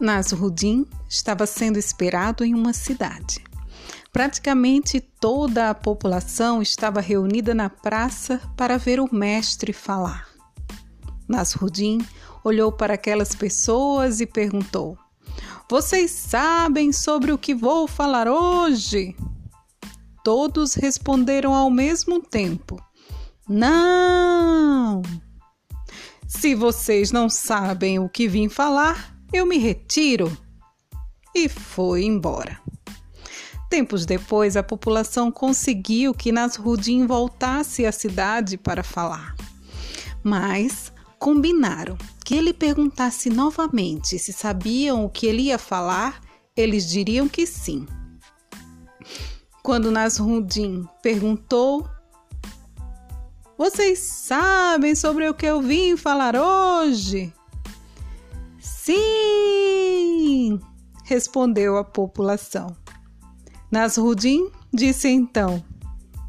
Nasruddin estava sendo esperado em uma cidade. Praticamente toda a população estava reunida na praça para ver o mestre falar. Nasruddin olhou para aquelas pessoas e perguntou: Vocês sabem sobre o que vou falar hoje? Todos responderam ao mesmo tempo: Não! Se vocês não sabem o que vim falar, eu me retiro. E foi embora. Tempos depois, a população conseguiu que Nasruddin voltasse à cidade para falar. Mas combinaram que ele perguntasse novamente se sabiam o que ele ia falar, eles diriam que sim. Quando Nasruddin perguntou, Vocês sabem sobre o que eu vim falar hoje? Sim! respondeu a população. Nasruddin disse então: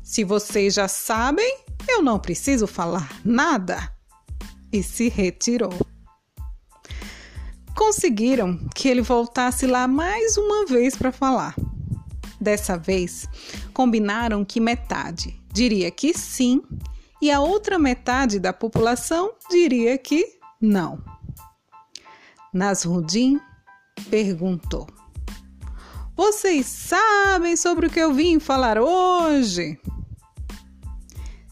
Se vocês já sabem, eu não preciso falar nada. E se retirou. Conseguiram que ele voltasse lá mais uma vez para falar. Dessa vez, combinaram que metade diria que sim e a outra metade da população diria que não. Nasruddin perguntou: Vocês sabem sobre o que eu vim falar hoje?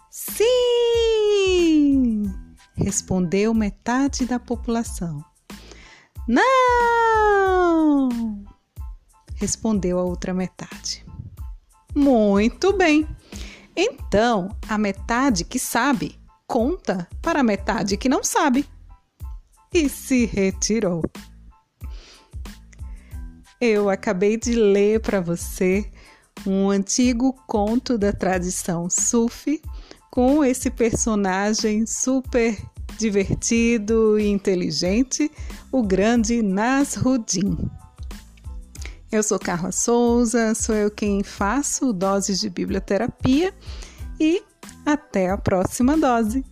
Sim! respondeu metade da população. Não! respondeu a outra metade. Muito bem! Então, a metade que sabe conta para a metade que não sabe e se retirou. Eu acabei de ler para você um antigo conto da tradição Sufi com esse personagem super divertido e inteligente, o grande Nasruddin. Eu sou Carla Souza, sou eu quem faço doses de biblioterapia e até a próxima dose.